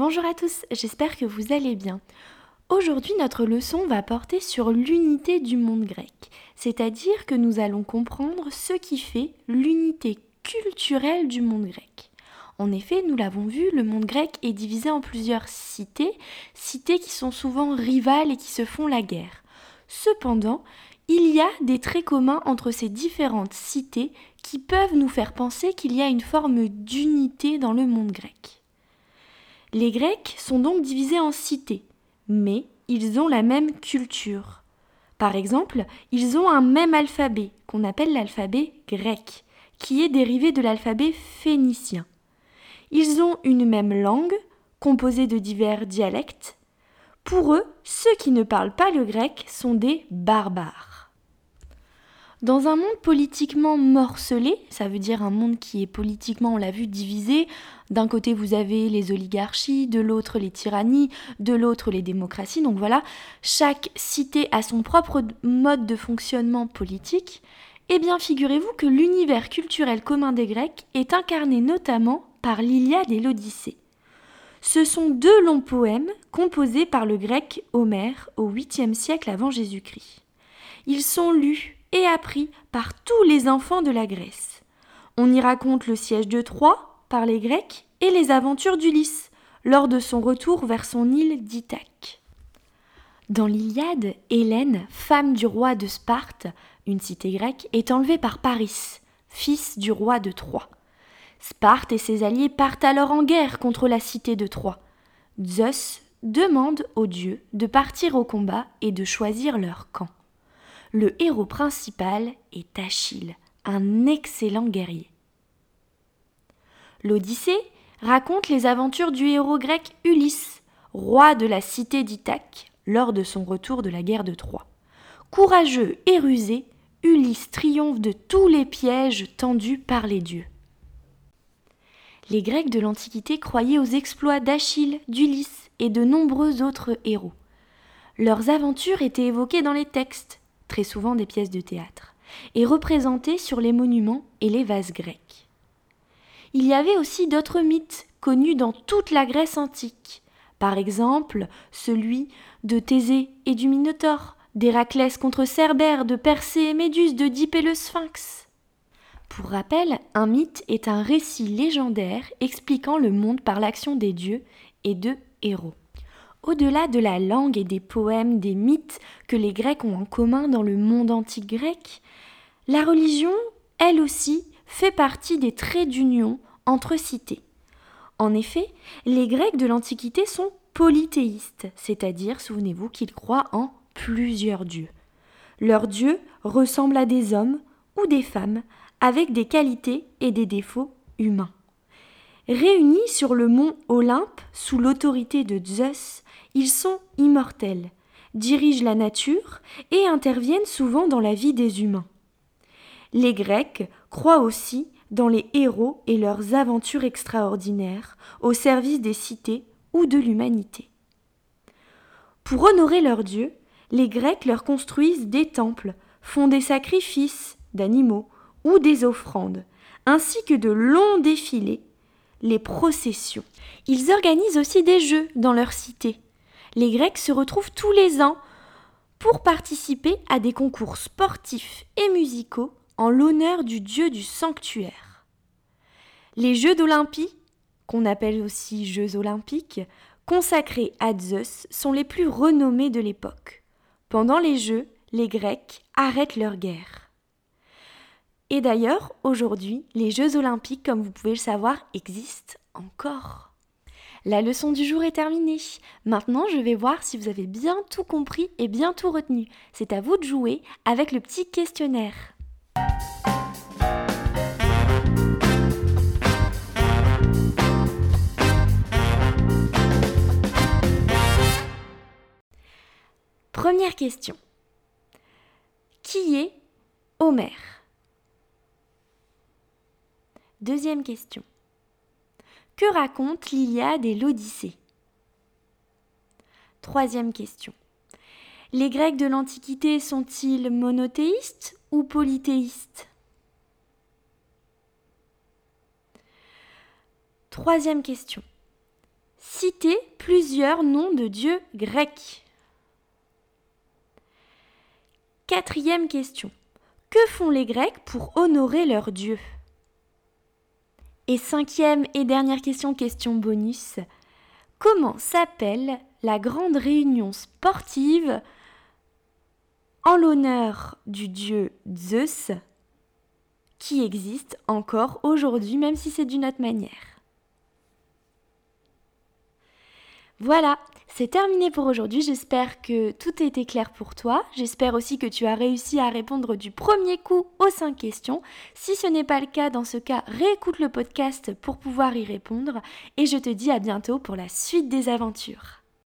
à tous, j'espère que vous allez bien. Aujourd'hui, notre leçon va porter sur l'unité du monde grec, c'est-à-dire que nous allons comprendre ce qui fait l'unité culturelle du monde grec. En effet, nous l'avons vu, le monde grec est divisé en plusieurs cités, cités qui sont souvent rivales et qui se font la guerre. Cependant, il y a des traits communs entre ces différentes cités qui peuvent nous faire penser qu'il y a une forme d'unité dans le monde grec. Les Grecs sont donc divisés en cités, mais ils ont la même culture. Par exemple, ils ont un même alphabet, qu'on appelle l'alphabet grec, qui est dérivé de l'alphabet phénicien. Ils ont une même langue, composée de divers dialectes. Pour eux, ceux qui ne parlent pas le grec sont des barbares. Dans un monde politiquement morcelé, ça veut dire un monde qui est politiquement, on l'a vu, divisé, d'un côté vous avez les oligarchies, de l'autre les tyrannies, de l'autre les démocraties, donc voilà, chaque cité a son propre mode de fonctionnement politique, eh bien figurez-vous que l'univers culturel commun des Grecs est incarné notamment par l'Iliade et l'Odyssée. Ce sont deux longs poèmes composés par le grec Homère au 8e siècle avant Jésus-Christ. Ils sont lus et appris par tous les enfants de la Grèce. On y raconte le siège de Troie par les Grecs et les aventures d'Ulysse lors de son retour vers son île d'Ithaque. Dans l'Iliade, Hélène, femme du roi de Sparte, une cité grecque, est enlevée par Paris, fils du roi de Troie. Sparte et ses alliés partent alors en guerre contre la cité de Troie. Zeus demande aux dieux de partir au combat et de choisir leur camp le héros principal est Achille, un excellent guerrier. L'Odyssée raconte les aventures du héros grec Ulysse, roi de la cité d'Ithaque, lors de son retour de la guerre de Troie. Courageux et rusé, Ulysse triomphe de tous les pièges tendus par les dieux. Les Grecs de l'Antiquité croyaient aux exploits d'Achille, d'Ulysse et de nombreux autres héros. Leurs aventures étaient évoquées dans les textes, très souvent des pièces de théâtre, et représentées sur les monuments et les vases grecs. Il y avait aussi d'autres mythes connus dans toute la Grèce antique, par exemple celui de Thésée et du Minotaure, d'Héraclès contre Cerbère, de Persée et Méduse, de et le Sphinx. Pour rappel, un mythe est un récit légendaire expliquant le monde par l'action des dieux et de héros. Au-delà de la langue et des poèmes, des mythes que les Grecs ont en commun dans le monde antique grec, la religion, elle aussi, fait partie des traits d'union entre cités. En effet, les Grecs de l'Antiquité sont polythéistes, c'est-à-dire, souvenez-vous, qu'ils croient en plusieurs dieux. Leurs dieux ressemblent à des hommes ou des femmes avec des qualités et des défauts humains. Réunis sur le mont Olympe sous l'autorité de Zeus, ils sont immortels, dirigent la nature et interviennent souvent dans la vie des humains. Les Grecs croient aussi dans les héros et leurs aventures extraordinaires au service des cités ou de l'humanité. Pour honorer leurs dieux, les Grecs leur construisent des temples, font des sacrifices d'animaux ou des offrandes, ainsi que de longs défilés, les processions. Ils organisent aussi des jeux dans leurs cités, les Grecs se retrouvent tous les ans pour participer à des concours sportifs et musicaux en l'honneur du dieu du sanctuaire. Les Jeux d'Olympie, qu'on appelle aussi Jeux olympiques, consacrés à Zeus, sont les plus renommés de l'époque. Pendant les Jeux, les Grecs arrêtent leur guerre. Et d'ailleurs, aujourd'hui, les Jeux olympiques, comme vous pouvez le savoir, existent encore. La leçon du jour est terminée. Maintenant, je vais voir si vous avez bien tout compris et bien tout retenu. C'est à vous de jouer avec le petit questionnaire. Première question. Qui est Homère Deuxième question. Que racontent l'Iliade et l'Odyssée? Troisième question. Les Grecs de l'Antiquité sont-ils monothéistes ou polythéistes? Troisième question. Citez plusieurs noms de dieux grecs. Quatrième question. Que font les Grecs pour honorer leurs dieux? Et cinquième et dernière question, question bonus. Comment s'appelle la grande réunion sportive en l'honneur du dieu Zeus qui existe encore aujourd'hui, même si c'est d'une autre manière? Voilà, c'est terminé pour aujourd'hui. J'espère que tout a été clair pour toi. J'espère aussi que tu as réussi à répondre du premier coup aux 5 questions. Si ce n'est pas le cas, dans ce cas, réécoute le podcast pour pouvoir y répondre. Et je te dis à bientôt pour la suite des aventures.